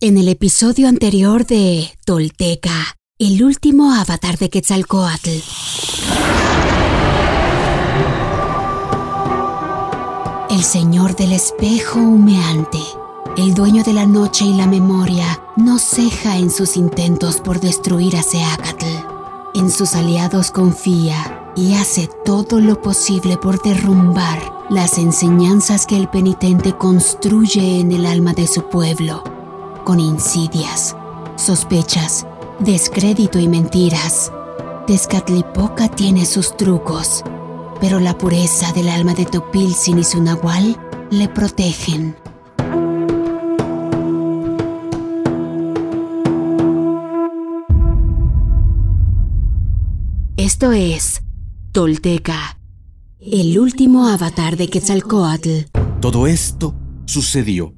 En el episodio anterior de Tolteca, el último avatar de Quetzalcoatl. El señor del espejo humeante, el dueño de la noche y la memoria, no ceja en sus intentos por destruir a Seacatl. En sus aliados confía y hace todo lo posible por derrumbar las enseñanzas que el penitente construye en el alma de su pueblo con insidias, sospechas, descrédito y mentiras. Tezcatlipoca tiene sus trucos, pero la pureza del alma de Topilzin y su nahual le protegen. Esto es Tolteca, el último avatar de Quetzalcoatl. Todo esto sucedió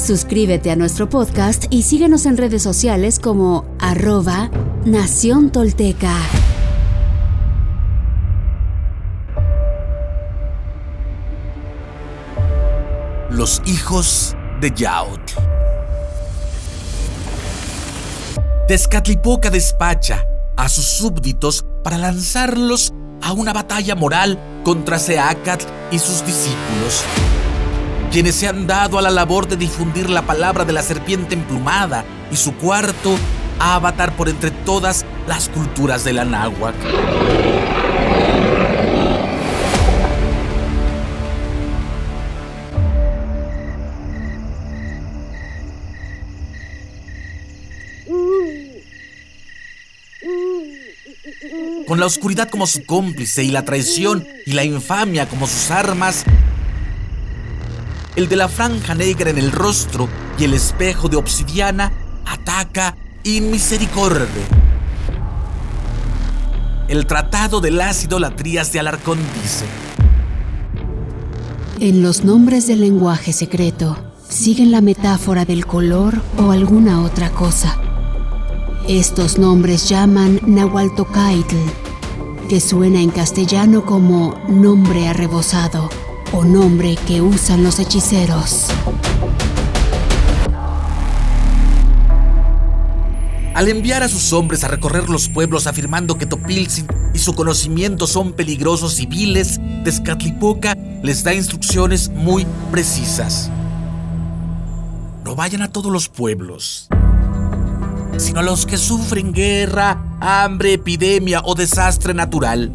Suscríbete a nuestro podcast y síguenos en redes sociales como arroba Nación Tolteca. Los hijos de Yaut. Tezcatlipoca despacha a sus súbditos para lanzarlos a una batalla moral contra Seacatl y sus discípulos quienes se han dado a la labor de difundir la palabra de la serpiente emplumada y su cuarto avatar por entre todas las culturas de la náhuatl. Con la oscuridad como su cómplice y la traición y la infamia como sus armas, el de la franja negra en el rostro y el espejo de obsidiana, ataca inmisericordia. El tratado de las idolatrías de Alarcón dice, En los nombres del lenguaje secreto siguen la metáfora del color o alguna otra cosa. Estos nombres llaman Nahualtocaitl, que suena en castellano como nombre arrebozado o nombre que usan los hechiceros. Al enviar a sus hombres a recorrer los pueblos afirmando que Topilzin y su conocimiento son peligrosos y viles, Tezcatlipoca les da instrucciones muy precisas. No vayan a todos los pueblos, sino a los que sufren guerra, hambre, epidemia o desastre natural.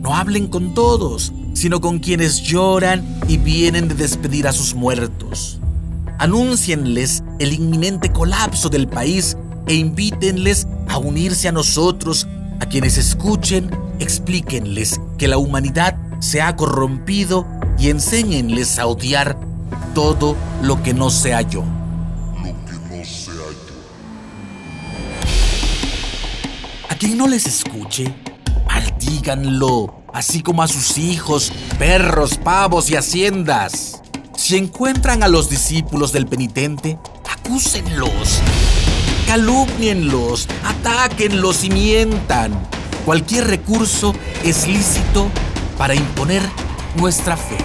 No hablen con todos, sino con quienes lloran y vienen de despedir a sus muertos. Anúncienles el inminente colapso del país e invítenles a unirse a nosotros. A quienes escuchen, explíquenles que la humanidad se ha corrompido y enséñenles a odiar todo lo que no sea yo. Lo que no sea yo. A quien no les escuche, maldíganlo así como a sus hijos, perros, pavos y haciendas. Si encuentran a los discípulos del penitente, acúsenlos, calumnienlos, atáquenlos y mientan. Cualquier recurso es lícito para imponer nuestra fe.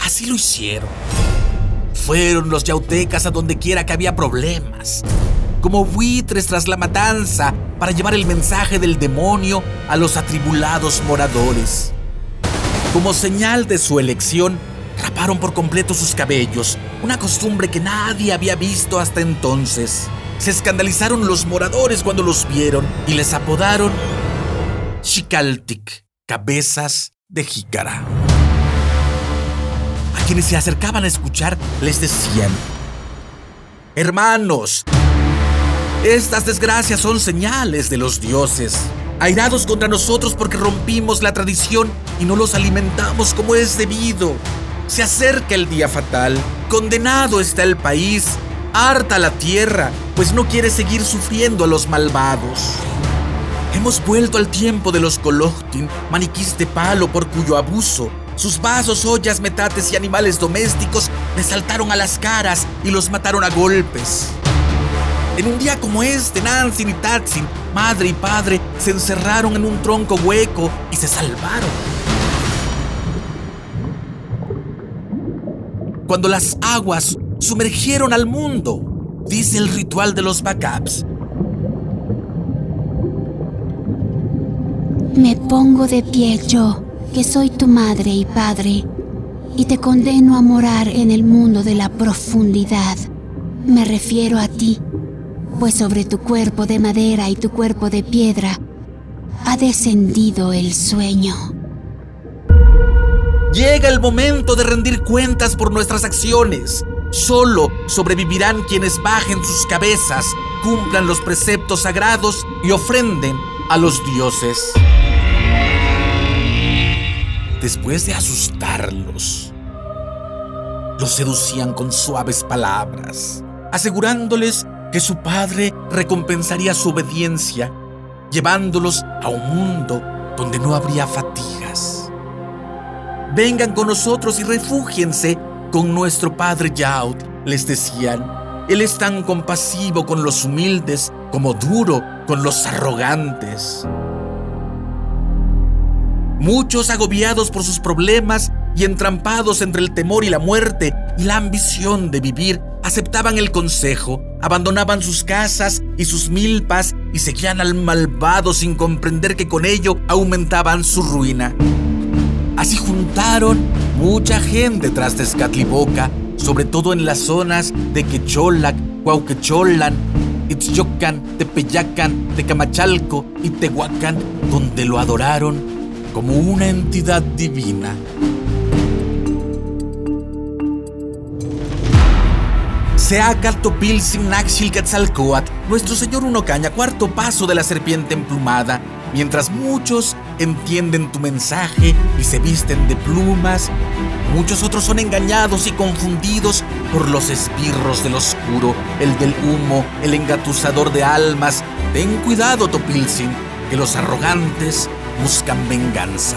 Así lo hicieron. Fueron los yautecas a donde quiera que había problemas como buitres tras la matanza para llevar el mensaje del demonio a los atribulados moradores. Como señal de su elección, raparon por completo sus cabellos, una costumbre que nadie había visto hasta entonces. Se escandalizaron los moradores cuando los vieron y les apodaron Xikaltic, cabezas de jícara. A quienes se acercaban a escuchar les decían, Hermanos, estas desgracias son señales de los dioses, airados contra nosotros porque rompimos la tradición y no los alimentamos como es debido. Se acerca el día fatal, condenado está el país, harta la tierra, pues no quiere seguir sufriendo a los malvados. Hemos vuelto al tiempo de los Colohtin, maniquís de palo por cuyo abuso sus vasos, ollas, metates y animales domésticos le saltaron a las caras y los mataron a golpes. En un día como este, Nancy y Tatsin, madre y padre, se encerraron en un tronco hueco y se salvaron. Cuando las aguas sumergieron al mundo, dice el ritual de los backups. Me pongo de pie yo que soy tu madre y padre, y te condeno a morar en el mundo de la profundidad. Me refiero a ti, pues sobre tu cuerpo de madera y tu cuerpo de piedra ha descendido el sueño. Llega el momento de rendir cuentas por nuestras acciones. Solo sobrevivirán quienes bajen sus cabezas, cumplan los preceptos sagrados y ofrenden a los dioses después de asustarlos, los seducían con suaves palabras, asegurándoles que su padre recompensaría su obediencia, llevándolos a un mundo donde no habría fatigas. Vengan con nosotros y refúgiense con nuestro padre Yaud, les decían. Él es tan compasivo con los humildes como duro con los arrogantes. Muchos agobiados por sus problemas y entrampados entre el temor y la muerte y la ambición de vivir, aceptaban el consejo, abandonaban sus casas y sus milpas y seguían al malvado sin comprender que con ello aumentaban su ruina. Así juntaron mucha gente tras Tezcatlipoca, sobre todo en las zonas de Quecholac, Cuauquecholan, Itzyocan, Tepeyacan, Tecamachalco y Tehuacán, donde lo adoraron como una entidad divina. Seacatopilsin Naxil Quetzalcoatl, nuestro señor Unocaña, cuarto paso de la serpiente emplumada, mientras muchos entienden tu mensaje y se visten de plumas, muchos otros son engañados y confundidos por los espirros del oscuro, el del humo, el engatusador de almas. Ten cuidado, Topilsin, que los arrogantes buscan venganza.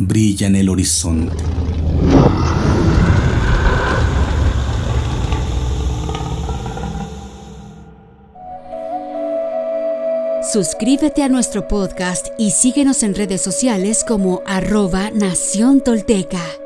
brilla en el horizonte. Suscríbete a nuestro podcast y síguenos en redes sociales como arroba Nación Tolteca.